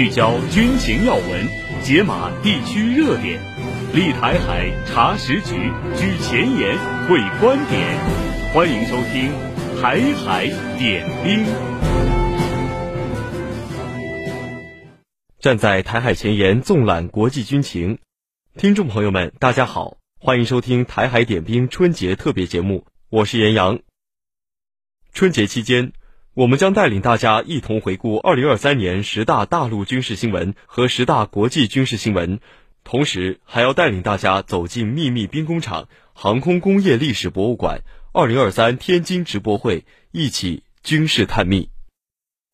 聚焦军情要闻，解码地区热点，立台海查实局，举前沿会观点。欢迎收听《台海点兵》。站在台海前沿，纵览国际军情。听众朋友们，大家好，欢迎收听《台海点兵》春节特别节目，我是严阳。春节期间，我们将带领大家一同回顾二零二三年十大大陆军事新闻和十大国际军事新闻，同时还要带领大家走进秘密兵工厂、航空工业历史博物馆、二零二三天津直播会，一起军事探秘。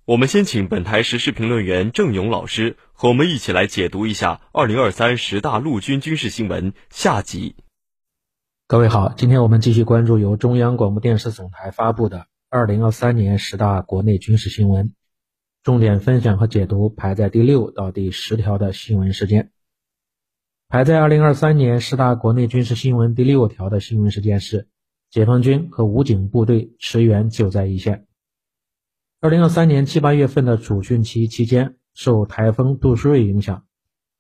我们先请本台时事评论员郑勇老师和我们一起来解读一下二零二三十大陆军军事新闻下集。各位好，今天我们继续关注由中央广播电视总台发布的。二零二三年十大国内军事新闻，重点分享和解读排在第六到第十条的新闻事件。排在二零二三年十大国内军事新闻第六条的新闻事件是：解放军和武警部队驰援救灾一线。二零二三年七八月份的主汛期期间，受台风杜苏芮影响，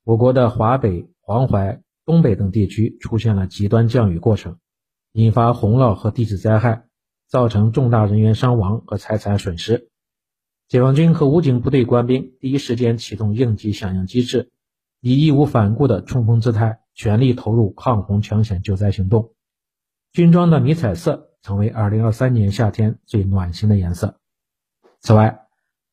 我国的华北、黄淮、东北等地区出现了极端降雨过程，引发洪涝和地质灾害。造成重大人员伤亡和财产损失，解放军和武警部队官兵第一时间启动应急响应机制，以义无反顾的冲锋姿态，全力投入抗洪抢险救灾行动。军装的迷彩色成为2023年夏天最暖心的颜色。此外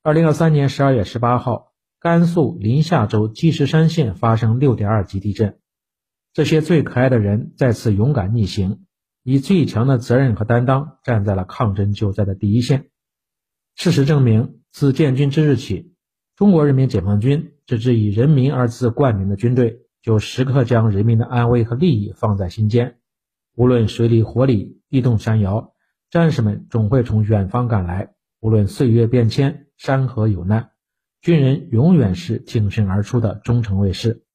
，2023年12月18号，甘肃临夏州积石山县发生6.2级地震，这些最可爱的人再次勇敢逆行。以最强的责任和担当，站在了抗震救灾的第一线。事实证明，自建军之日起，中国人民解放军这支以“人民”二字冠名的军队，就时刻将人民的安危和利益放在心间。无论水里火里、地动山摇，战士们总会从远方赶来。无论岁月变迁、山河有难，军人永远是挺身而出的忠诚卫士。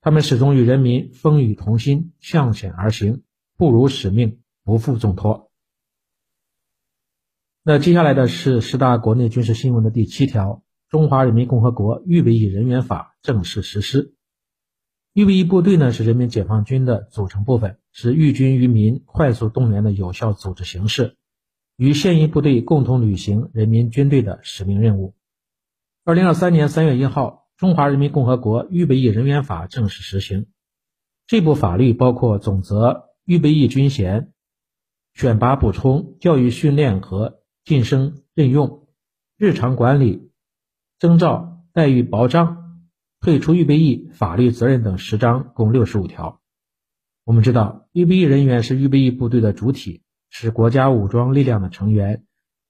他们始终与人民风雨同心，向险而行。不辱使命，不负重托。那接下来的是十大国内军事新闻的第七条：中华人民共和国预备役人员法正式实施。预备役部队呢，是人民解放军的组成部分，是寓军于民、快速动员的有效组织形式，与现役部队共同履行人民军队的使命任务。二零二三年三月一号，中华人民共和国预备役人员法正式实行。这部法律包括总则。预备役军衔、选拔补充、教育训练和晋升任用、日常管理、征召、待遇保障、退出预备役、法律责任等十章，共六十五条。我们知道，预备役人员是预备役部队的主体，是国家武装力量的成员，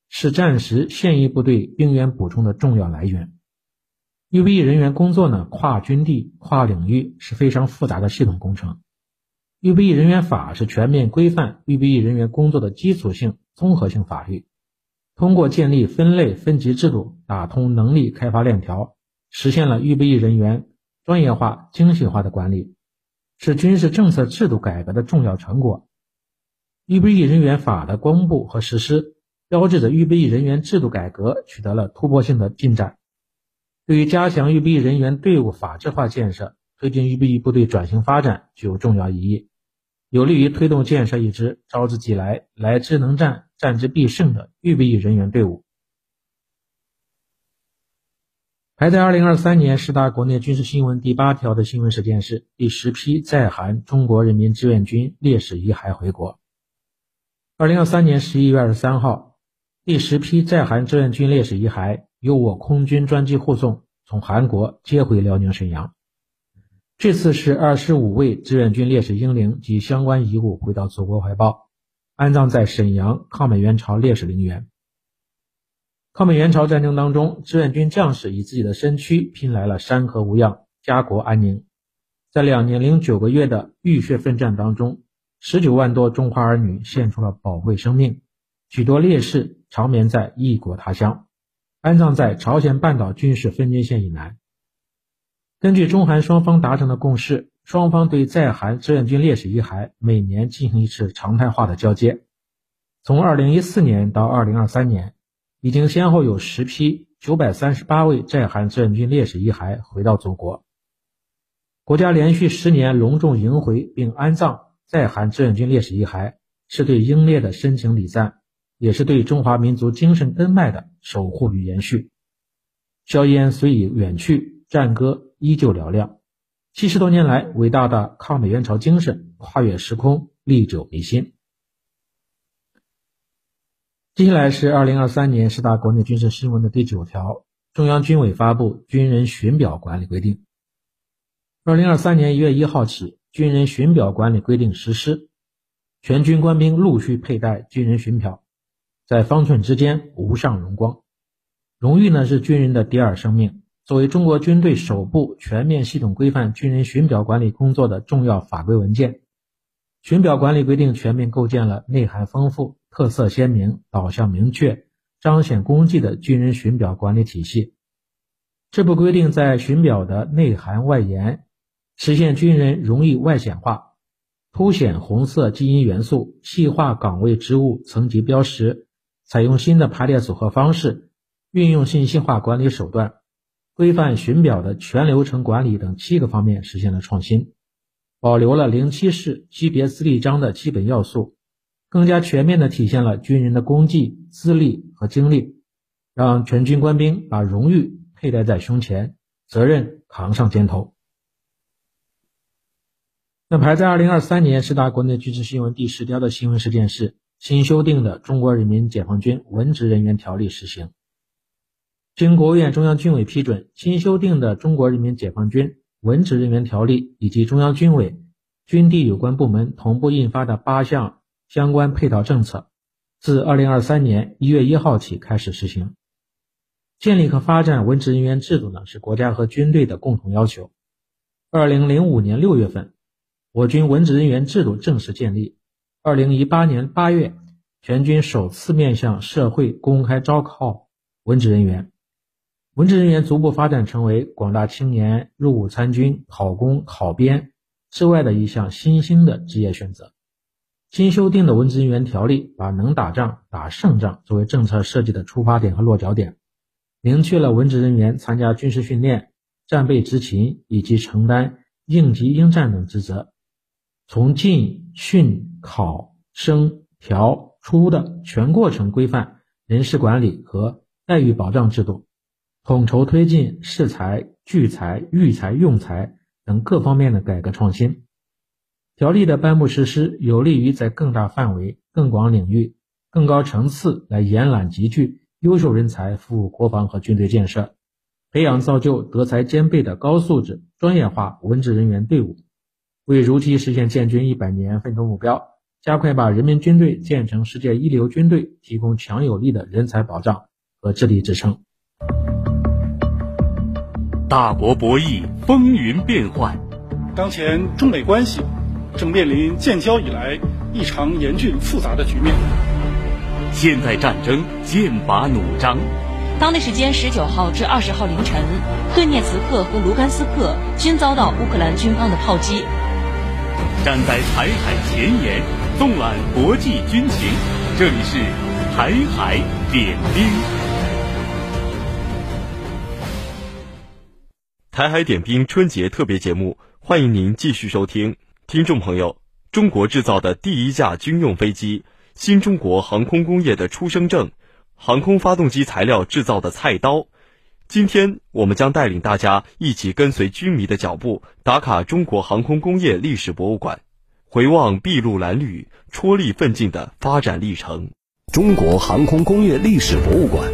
是战时现役部队兵员补充的重要来源。预备役人员工作呢，跨军地、跨领域，是非常复杂的系统工程。预备役人员法是全面规范预备役人员工作的基础性综合性法律，通过建立分类分级制度，打通能力开发链条，实现了预备役人员专业化、精细化的管理，是军事政策制度改革的重要成果。预备役人员法的公布和实施，标志着预备役人员制度改革取得了突破性的进展，对于加强预备役人员队伍法制化建设，推进预备役部队转型发展具有重要意义。有利于推动建设一支招之即来、来之能战、战之必胜的预备役人员队伍。排在二零二三年十大国内军事新闻第八条的新闻事件是：第十批在韩中国人民志愿军烈士遗骸回国。二零二三年十一月二十三号，第十批在韩志愿军烈士遗骸由我空军专机护送，从韩国接回辽宁沈阳。这次是二十五位志愿军烈士英灵及相关遗物回到祖国怀抱，安葬在沈阳抗美援朝烈士陵园。抗美援朝战争当中，志愿军将士以自己的身躯拼来了山河无恙、家国安宁。在两年零九个月的浴血奋战当中，十九万多中华儿女献出了宝贵生命，许多烈士长眠在异国他乡，安葬在朝鲜半岛军事分界线以南。根据中韩双方达成的共识，双方对在韩志愿军烈士遗骸每年进行一次常态化的交接。从2014年到2023年，已经先后有十批九百三十八位在韩志愿军烈士遗骸回到祖国。国家连续十年隆重迎回并安葬在韩志愿军烈士遗骸，是对英烈的深情礼赞，也是对中华民族精神根脉的守护与延续。硝烟虽已远去，战歌依旧嘹亮。七十多年来，伟大的抗美援朝精神跨越时空，历久弥新。接下来是二零二三年十大国内军事新闻的第九条：中央军委发布军人巡表管理规定。二零二三年一月一号起，军人巡表管理规定实施，全军官兵陆续佩戴军人巡表，在方寸之间无上荣光。荣誉呢是军人的第二生命。作为中国军队首部全面系统规范军人巡表管理工作的重要法规文件，巡表管理规定全面构建了内涵丰富、特色鲜明、导向明确、彰显功绩的军人巡表管理体系。这部规定在巡表的内涵外延，实现军人荣誉外显化，凸显红色基因元素，细化岗位职务层级标识，采用新的排列组合方式。运用信息化管理手段，规范巡表的全流程管理等七个方面实现了创新，保留了零七式级别资历章的基本要素，更加全面地体现了军人的功绩、资历和经历，让全军官兵把荣誉佩戴在胸前，责任扛上肩头。那排在二零二三年十大国内军事新闻第十条的新闻事件是新修订的《中国人民解放军文职人员条例》实行。经国务院中央军委批准，新修订的《中国人民解放军文职人员条例》以及中央军委、军地有关部门同步印发的八项相关配套政策，自二零二三年一月一号起开始实行。建立和发展文职人员制度呢，是国家和军队的共同要求。二零零五年六月份，我军文职人员制度正式建立。二零一八年八月，全军首次面向社会公开招考文职人员。文职人员逐步发展成为广大青年入伍参军、考公、考编之外的一项新兴的职业选择。新修订的文职人员条例把能打仗、打胜仗作为政策设计的出发点和落脚点，明确了文职人员参加军事训练、战备执勤以及承担应急应战等职责，从进、训、考、升、调、出的全过程规范人事管理和待遇保障制度。统筹推进适才、聚才、育才、用才等各方面的改革创新。条例的颁布实施，有利于在更大范围、更广领域、更高层次来延揽集聚优秀人才，服务国防和军队建设，培养造就德才兼备的高素质专业化文职人员队伍，为如期实现建军一百年奋斗目标，加快把人民军队建成世界一流军队提供强有力的人才保障和智力支撑。大国博弈，风云变幻。当前中美关系正面临建交以来异常严峻复杂的局面。现在战争剑拔弩张。当地时间十九号至二十号凌晨，顿涅茨克和卢甘斯克均遭到乌克兰军方的炮击。站在台海前沿，纵览国际军情，这里是台海点兵。台海点兵春节特别节目，欢迎您继续收听。听众朋友，中国制造的第一架军用飞机，新中国航空工业的出生证，航空发动机材料制造的菜刀。今天我们将带领大家一起跟随军迷的脚步，打卡中国航空工业历史博物馆，回望筚路蓝缕、戳力奋进的发展历程。中国航空工业历史博物馆。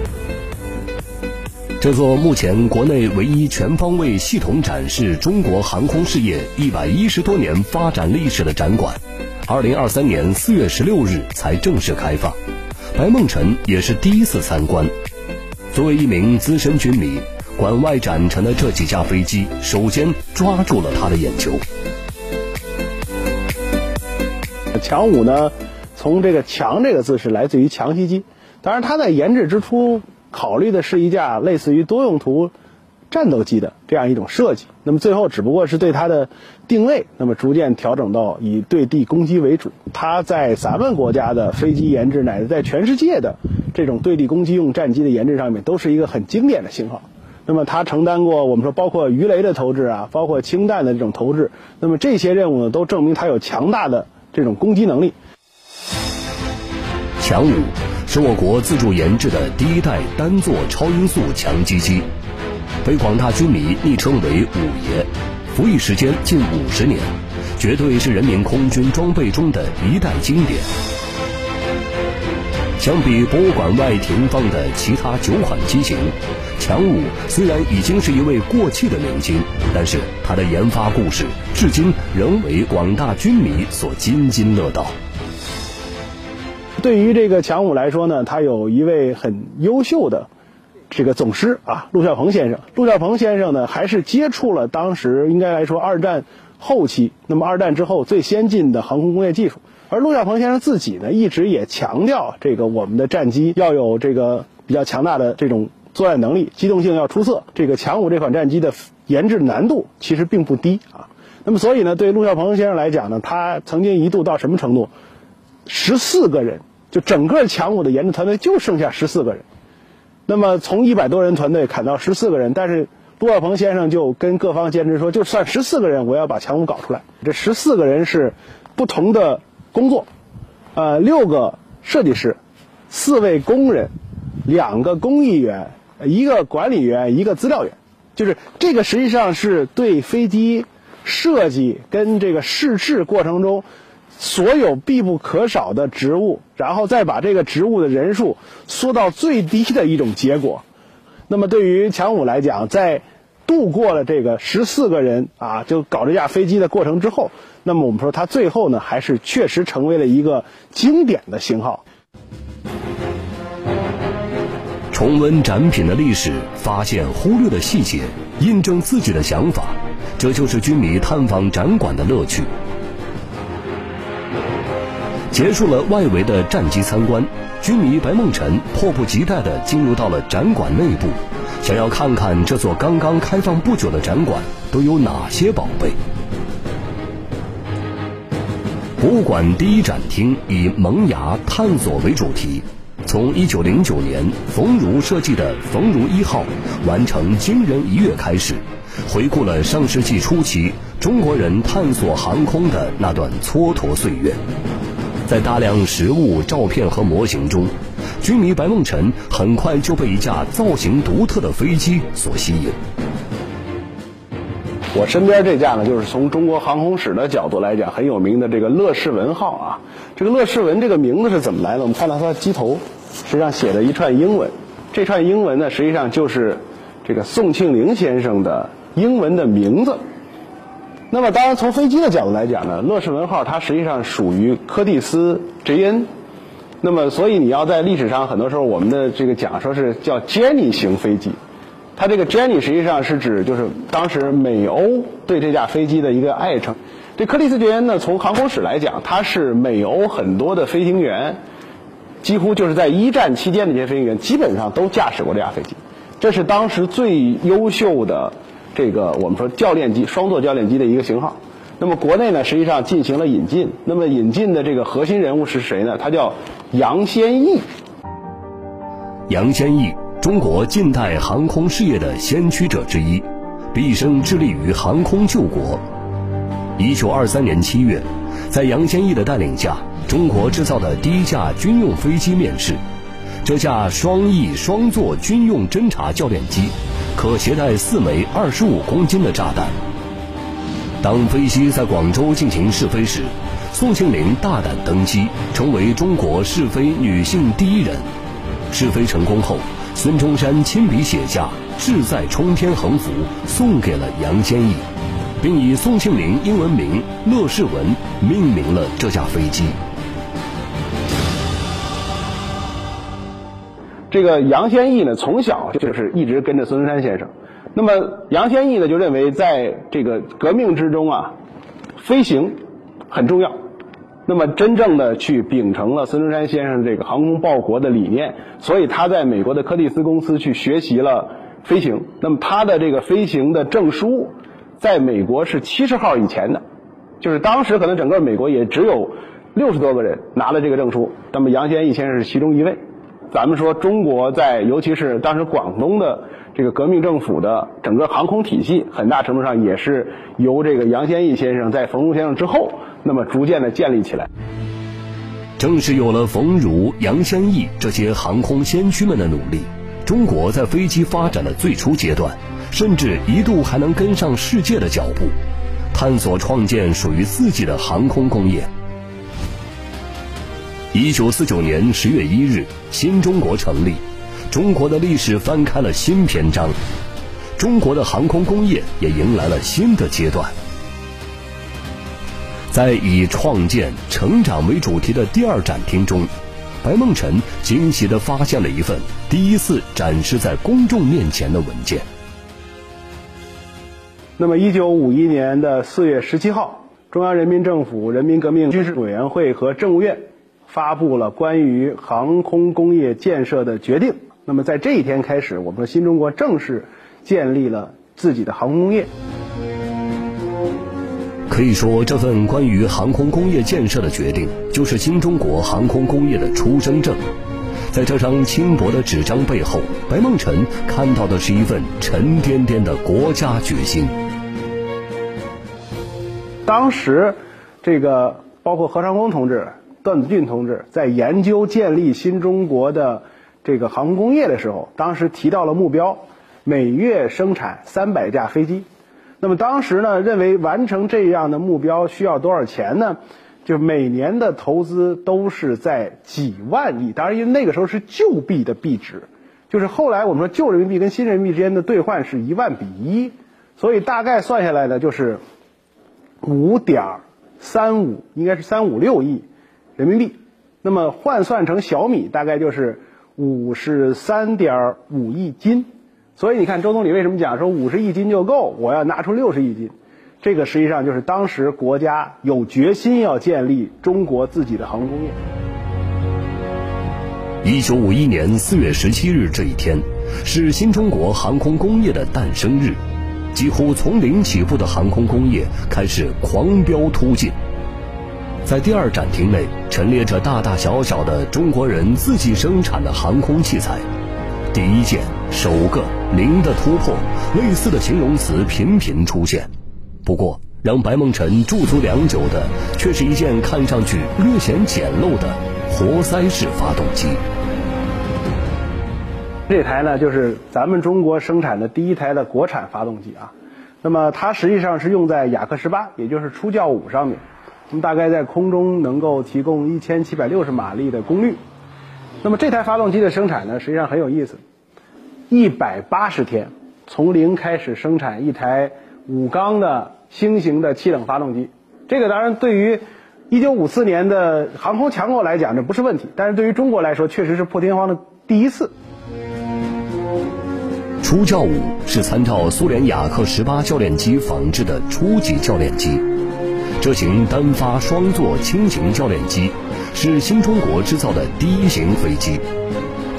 这座目前国内唯一全方位系统展示中国航空事业一百一十多年发展历史的展馆，二零二三年四月十六日才正式开放，白梦辰也是第一次参观。作为一名资深军迷，馆外展陈的这几架飞机，首先抓住了他的眼球。强五呢，从这个“强”这个字是来自于强袭机，当然它在研制之初。考虑的是一架类似于多用途战斗机的这样一种设计。那么最后只不过是对它的定位，那么逐渐调整到以对地攻击为主。它在咱们国家的飞机研制，乃至在全世界的这种对地攻击用战机的研制上面，都是一个很经典的型号。那么它承担过我们说包括鱼雷的投掷啊，包括氢弹的这种投掷，那么这些任务呢，都证明它有强大的这种攻击能力。强五是我国自主研制的第一代单座超音速强击机，被广大军迷昵称为“五爷”，服役时间近五十年，绝对是人民空军装备中的一代经典。相比博物馆外停放的其他九款机型，强五虽然已经是一位过气的明星，但是它的研发故事至今仍为广大军迷所津津乐道。对于这个强五来说呢，他有一位很优秀的这个总师啊，陆孝鹏先生。陆孝鹏先生呢，还是接触了当时应该来说二战后期，那么二战之后最先进的航空工业技术。而陆孝鹏先生自己呢，一直也强调这个我们的战机要有这个比较强大的这种作战能力，机动性要出色。这个强五这款战机的研制难度其实并不低啊。那么所以呢，对陆孝鹏先生来讲呢，他曾经一度到什么程度？十四个人。就整个强五的研制团队就剩下十四个人，那么从一百多人团队砍到十四个人，但是陆孝鹏先生就跟各方坚持说，就算十四个人，我要把强五搞出来。这十四个人是不同的工作，呃，六个设计师，四位工人，两个工艺员，一个管理员，一个资料员，就是这个实际上是对飞机设计跟这个试制过程中。所有必不可少的植物，然后再把这个植物的人数缩到最低的一种结果。那么对于强五来讲，在度过了这个十四个人啊，就搞这架飞机的过程之后，那么我们说它最后呢，还是确实成为了一个经典的型号。重温展品的历史，发现忽略的细节，印证自己的想法，这就是军迷探访展馆的乐趣。结束了外围的战机参观，军迷白梦辰迫不及待地进入到了展馆内部，想要看看这座刚刚开放不久的展馆都有哪些宝贝。博物馆第一展厅以萌芽探索为主题，从1909年冯如设计的冯如一号完成惊人一跃开始，回顾了上世纪初期中国人探索航空的那段蹉跎岁月。在大量实物、照片和模型中，军迷白梦辰很快就被一架造型独特的飞机所吸引。我身边这架呢，就是从中国航空史的角度来讲很有名的这个乐士文号啊。这个乐士文这个名字是怎么来的？我们看到它的机头实际上写了一串英文，这串英文呢，实际上就是这个宋庆龄先生的英文的名字。那么，当然从飞机的角度来讲呢，乐视文号它实际上属于柯蒂斯 JN。那么，所以你要在历史上很多时候，我们的这个讲说是叫 Jenny 型飞机。它这个 Jenny 实际上是指就是当时美欧对这架飞机的一个爱称。这柯蒂斯 JN 呢，从航空史来讲，它是美欧很多的飞行员，几乎就是在一战期间的这些飞行员，基本上都驾驶过这架飞机。这是当时最优秀的。这个我们说教练机，双座教练机的一个型号，那么国内呢，实际上进行了引进，那么引进的这个核心人物是谁呢？他叫杨先益。杨先益，中国近代航空事业的先驱者之一，毕生致力于航空救国。一九二三年七月，在杨先益的带领下，中国制造的第一架军用飞机面世，这架双翼双座军用侦察教练机。可携带四枚二十五公斤的炸弹。当飞机在广州进行试飞时，宋庆龄大胆登机，成为中国试飞女性第一人。试飞成功后，孙中山亲笔写下“志在冲天”横幅，送给了杨坚毅，并以宋庆龄英文名“乐士文”命名了这架飞机。这个杨先义呢，从小就是一直跟着孙中山先生。那么杨先义呢，就认为在这个革命之中啊，飞行很重要。那么真正的去秉承了孙中山先生这个航空报国的理念，所以他在美国的柯蒂斯公司去学习了飞行。那么他的这个飞行的证书，在美国是七十号以前的，就是当时可能整个美国也只有六十多个人拿了这个证书。那么杨先义先生是其中一位。咱们说中国在，尤其是当时广东的这个革命政府的整个航空体系，很大程度上也是由这个杨先义先生在冯如先生之后，那么逐渐的建立起来。正是有了冯如、杨先义这些航空先驱们的努力，中国在飞机发展的最初阶段，甚至一度还能跟上世界的脚步，探索创建属于自己的航空工业。一九四九年十月一日，新中国成立，中国的历史翻开了新篇章，中国的航空工业也迎来了新的阶段。在以创建、成长为主题的第二展厅中，白梦辰惊喜地发现了一份第一次展示在公众面前的文件。那么，一九五一年的四月十七号，中央人民政府人民革命军事委员会和政务院。发布了关于航空工业建设的决定。那么，在这一天开始，我们说新中国正式建立了自己的航空工业。可以说，这份关于航空工业建设的决定，就是新中国航空工业的出生证。在这张轻薄的纸张背后，白梦辰看到的是一份沉甸甸的国家决心。当时，这个包括何长工同志。段子俊同志在研究建立新中国的这个航空工业的时候，当时提到了目标，每月生产三百架飞机。那么当时呢，认为完成这样的目标需要多少钱呢？就每年的投资都是在几万亿。当然，因为那个时候是旧币的币值，就是后来我们说旧人民币跟新人民币之间的兑换是一万比一，所以大概算下来呢，就是五点三五，应该是三五六亿。人民币，那么换算成小米大概就是五十三点五亿斤，所以你看周总理为什么讲说五十亿斤就够，我要拿出六十亿斤，这个实际上就是当时国家有决心要建立中国自己的航空工业。一九五一年四月十七日这一天，是新中国航空工业的诞生日，几乎从零起步的航空工业开始狂飙突进。在第二展厅内陈列着大大小小的中国人自己生产的航空器材，第一件、首个、零的突破，类似的形容词频频出现。不过，让白梦辰驻足良久的，却是一件看上去略显简陋的活塞式发动机。这台呢，就是咱们中国生产的第一台的国产发动机啊。那么，它实际上是用在雅克十八，也就是出教五上面。那么大概在空中能够提供一千七百六十马力的功率。那么这台发动机的生产呢，实际上很有意思，一百八十天，从零开始生产一台五缸的新型的气冷发动机。这个当然对于一九五四年的航空强国来讲，这不是问题，但是对于中国来说，确实是破天荒的第一次。初教五是参照苏联雅克十八教练机仿制的初级教练机。这型单发双座轻型教练机是新中国制造的第一型飞机，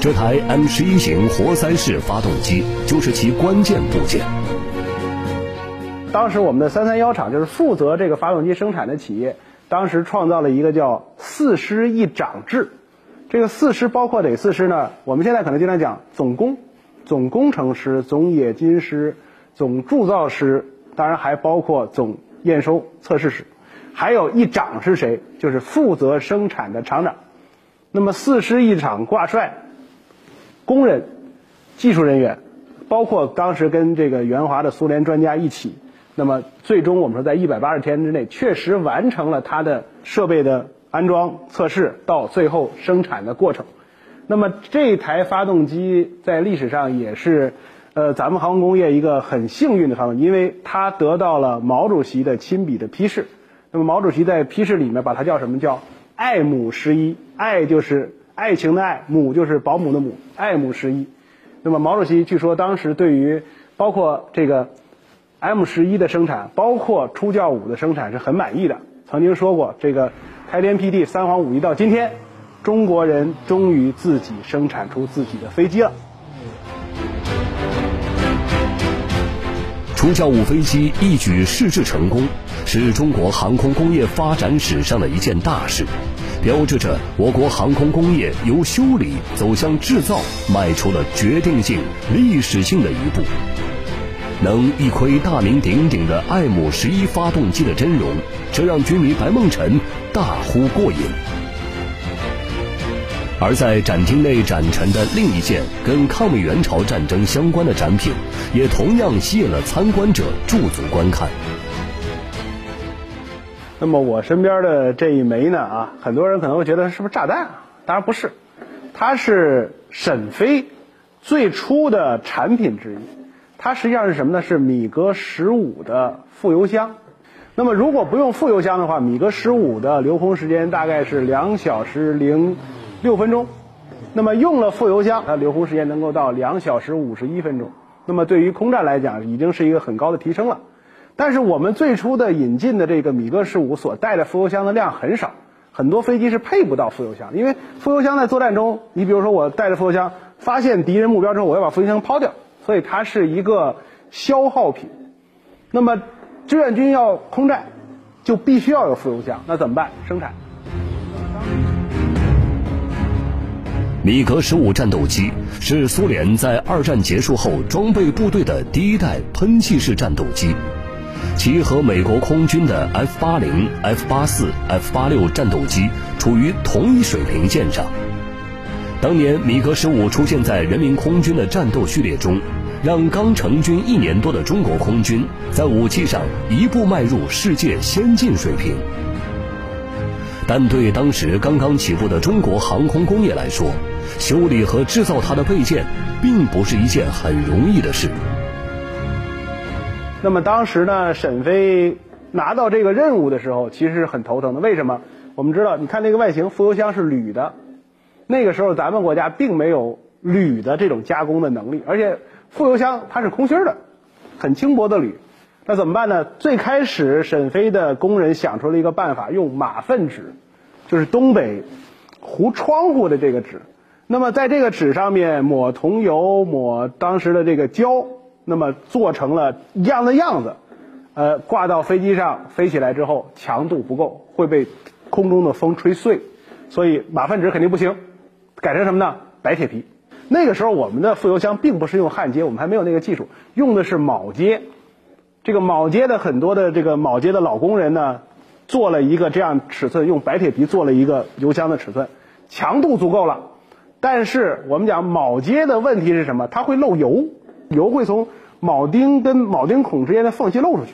这台 M 十一型活塞式发动机就是其关键部件。当时我们的三三幺厂就是负责这个发动机生产的企业，当时创造了一个叫“四师一长制”。这个四师包括哪四师呢？我们现在可能经常讲总工、总工程师、总冶金师、总铸造师，当然还包括总验收测试师。还有一长是谁？就是负责生产的厂长。那么四师一长挂帅，工人、技术人员，包括当时跟这个援华的苏联专家一起，那么最终我们说在一百八十天之内，确实完成了它的设备的安装、测试到最后生产的过程。那么这台发动机在历史上也是，呃，咱们航空工业一个很幸运的发动机，因为它得到了毛主席的亲笔的批示。那么毛主席在批示里面把它叫什么？叫“爱母十一”，爱就是爱情的爱，母就是保姆的母，爱母十一。那么毛主席据说当时对于包括这个 M 十一的生产，包括出教五的生产是很满意的。曾经说过，这个开天辟地三皇五帝到今天，中国人终于自己生产出自己的飞机了。初教五飞机一举试制成功，是中国航空工业发展史上的一件大事，标志着我国航空工业由修理走向制造迈出了决定性、历史性的一步。能一窥大名鼎鼎的爱姆十一发动机的真容，这让军迷白梦辰大呼过瘾。而在展厅内展陈的另一件跟抗美援朝战争相关的展品，也同样吸引了参观者驻足观看。那么我身边的这一枚呢啊，很多人可能会觉得是不是炸弹啊？当然不是，它是沈飞最初的产品之一。它实际上是什么呢？是米格十五的副油箱。那么如果不用副油箱的话，米格十五的留空时间大概是两小时零。六分钟，那么用了副油箱，它留空时间能够到两小时五十一分钟。那么对于空战来讲，已经是一个很高的提升了。但是我们最初的引进的这个米格十五所带的副油箱的量很少，很多飞机是配不到副油箱，因为副油箱在作战中，你比如说我带着副油箱发现敌人目标之后，我要把副油箱抛掉，所以它是一个消耗品。那么志愿军要空战，就必须要有副油箱，那怎么办？生产。米格十五战斗机是苏联在二战结束后装备部队的第一代喷气式战斗机，其和美国空军的 F 八零、F 八四、F 八六战斗机处于同一水平线上。当年米格十五出现在人民空军的战斗序列中，让刚成军一年多的中国空军在武器上一步迈入世界先进水平。但对当时刚刚起步的中国航空工业来说，修理和制造它的备件，并不是一件很容易的事。那么当时呢，沈飞拿到这个任务的时候，其实是很头疼的。为什么？我们知道，你看那个外形，副油箱是铝的，那个时候咱们国家并没有铝的这种加工的能力，而且副油箱它是空心的，很轻薄的铝。那怎么办呢？最开始沈飞的工人想出了一个办法，用马粪纸，就是东北糊窗户的这个纸。那么在这个纸上面抹桐油，抹当时的这个胶，那么做成了一样的样子，呃，挂到飞机上飞起来之后，强度不够，会被空中的风吹碎，所以马粪纸肯定不行，改成什么呢？白铁皮。那个时候我们的副油箱并不是用焊接，我们还没有那个技术，用的是铆接。这个铆接的很多的这个铆接的老工人呢，做了一个这样尺寸，用白铁皮做了一个油箱的尺寸，强度足够了。但是我们讲铆接的问题是什么？它会漏油，油会从铆钉跟铆钉孔之间的缝隙漏出去。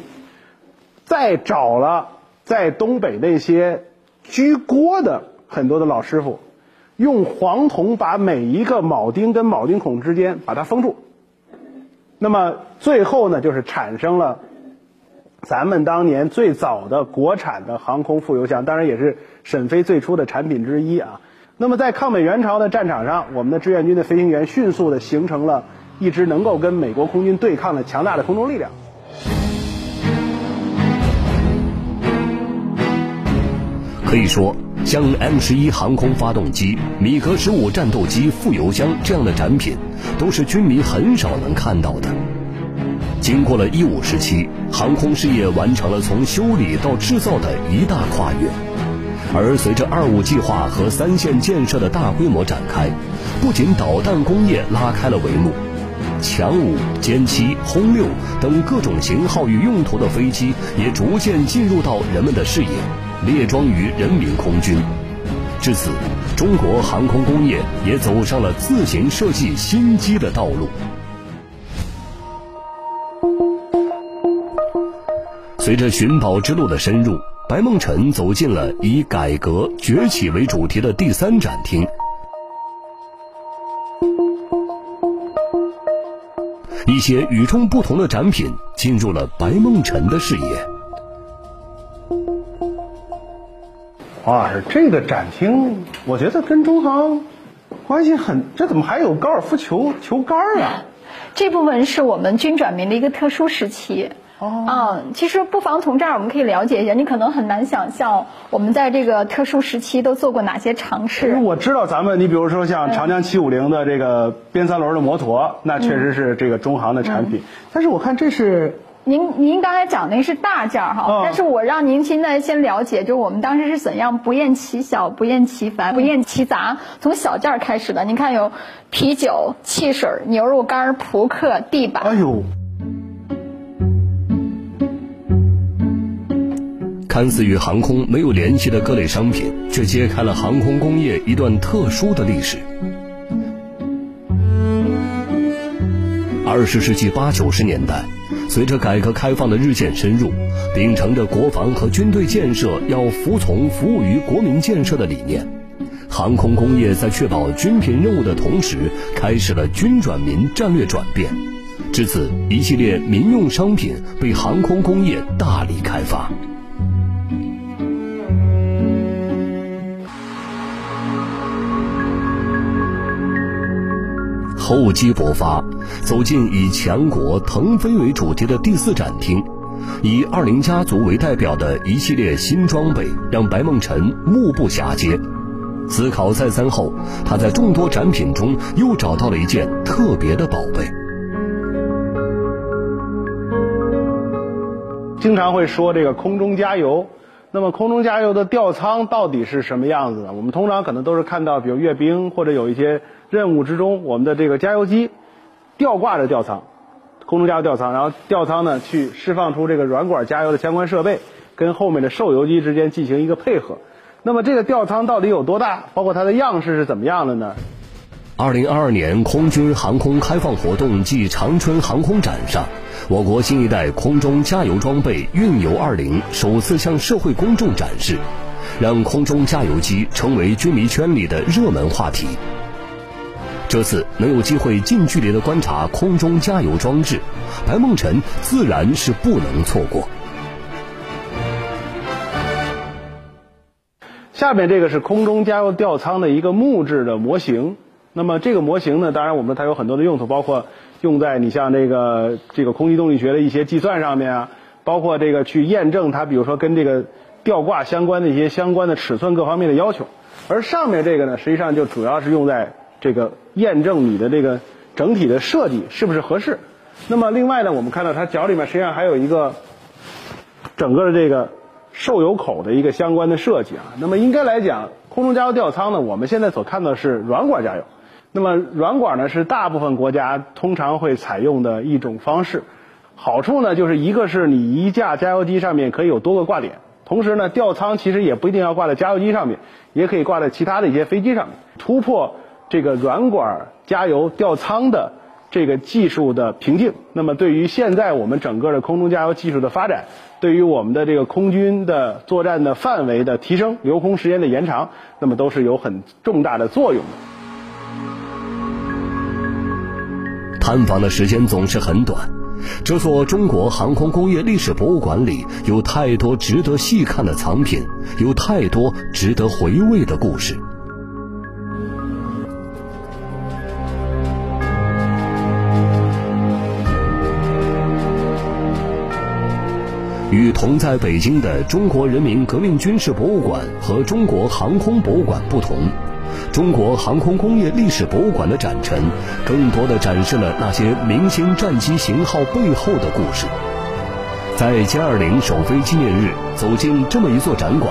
再找了在东北那些居锅的很多的老师傅，用黄铜把每一个铆钉跟铆钉孔之间把它封住。那么最后呢，就是产生了咱们当年最早的国产的航空副油箱，当然也是沈飞最初的产品之一啊。那么在抗美援朝的战场上，我们的志愿军的飞行员迅速地形成了一支能够跟美国空军对抗的强大的空中力量。可以说，像 M 十一航空发动机、米格十五战斗机副油箱这样的展品，都是军迷很少能看到的。经过了一五时期，航空事业完成了从修理到制造的一大跨越。而随着二五计划和三线建设的大规模展开，不仅导弹工业拉开了帷幕，强五、歼七、轰六等各种型号与用途的飞机也逐渐进入到人们的视野，列装于人民空军。至此，中国航空工业也走上了自行设计新机的道路。随着寻宝之路的深入。白梦辰走进了以改革崛起为主题的第三展厅，一些与众不同的展品进入了白梦辰的视野。哇，这个展厅，我觉得跟中航关系很，这怎么还有高尔夫球球杆啊？这部分是我们军转民的一个特殊时期。哦，嗯，其实不妨从这儿我们可以了解一下，你可能很难想象我们在这个特殊时期都做过哪些尝试。因为我知道咱们，你比如说像长江七五零的这个边三轮的摩托，嗯、那确实是这个中航的产品。嗯、但是我看这是您您刚才讲那是大件儿哈，哦但是我让您现在先了解，就我们当时是怎样不厌其小、不厌其烦、不厌其杂，从小件儿开始的。您看有啤酒、汽水、牛肉干、扑克、地板。哎呦，看似与航空没有联系的各类商品，却揭开了航空工业一段特殊的历史。二十世纪八九十年代，随着改革开放的日渐深入，秉承着国防和军队建设要服从服务于国民建设的理念，航空工业在确保军品任务的同时，开始了军转民战略转变。至此，一系列民用商品被航空工业大力开发。厚积薄发，走进以强国腾飞为主题的第四展厅，以二零家族为代表的一系列新装备，让白梦辰目不暇接。思考再三后，他在众多展品中又找到了一件特别的宝贝。经常会说这个空中加油，那么空中加油的吊舱到底是什么样子呢？我们通常可能都是看到，比如阅兵或者有一些任务之中，我们的这个加油机吊挂着吊舱，空中加油吊舱，然后吊舱呢去释放出这个软管加油的相关设备，跟后面的受油机之间进行一个配合。那么这个吊舱到底有多大？包括它的样式是怎么样的呢？二零二二年空军航空开放活动暨长春航空展上，我国新一代空中加油装备“运油二零”首次向社会公众展示，让空中加油机成为军迷圈里的热门话题。这次能有机会近距离的观察空中加油装置，白梦辰自然是不能错过。下面这个是空中加油吊舱的一个木质的模型。那么这个模型呢，当然我们它有很多的用途，包括用在你像这个这个空气动力学的一些计算上面啊，包括这个去验证它，比如说跟这个吊挂相关的一些相关的尺寸各方面的要求。而上面这个呢，实际上就主要是用在这个验证你的这个整体的设计是不是合适。那么另外呢，我们看到它脚里面实际上还有一个整个的这个受油口的一个相关的设计啊。那么应该来讲，空中加油吊舱呢，我们现在所看到是软管加油。那么软管呢，是大部分国家通常会采用的一种方式。好处呢，就是一个是你一架加油机上面可以有多个挂点，同时呢，吊舱其实也不一定要挂在加油机上面，也可以挂在其他的一些飞机上面。突破这个软管加油吊舱的这个技术的瓶颈，那么对于现在我们整个的空中加油技术的发展，对于我们的这个空军的作战的范围的提升、留空时间的延长，那么都是有很重大的作用的。探访的时间总是很短，这座中国航空工业历史博物馆里有太多值得细看的藏品，有太多值得回味的故事。与同在北京的中国人民革命军事博物馆和中国航空博物馆不同。中国航空工业历史博物馆的展陈，更多的展示了那些明星战机型号背后的故事。在歼二零首飞纪念日，走进这么一座展馆，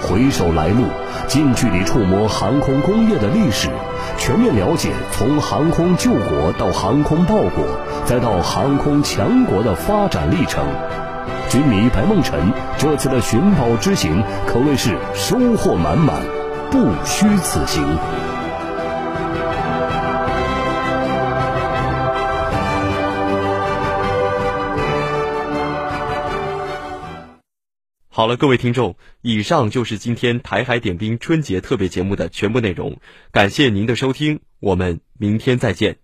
回首来路，近距离触摸航空工业的历史，全面了解从航空救国到航空报国，再到航空强国的发展历程。军迷白梦辰这次的寻宝之行，可谓是收获满满。不虚此行。好了，各位听众，以上就是今天台海点兵春节特别节目的全部内容。感谢您的收听，我们明天再见。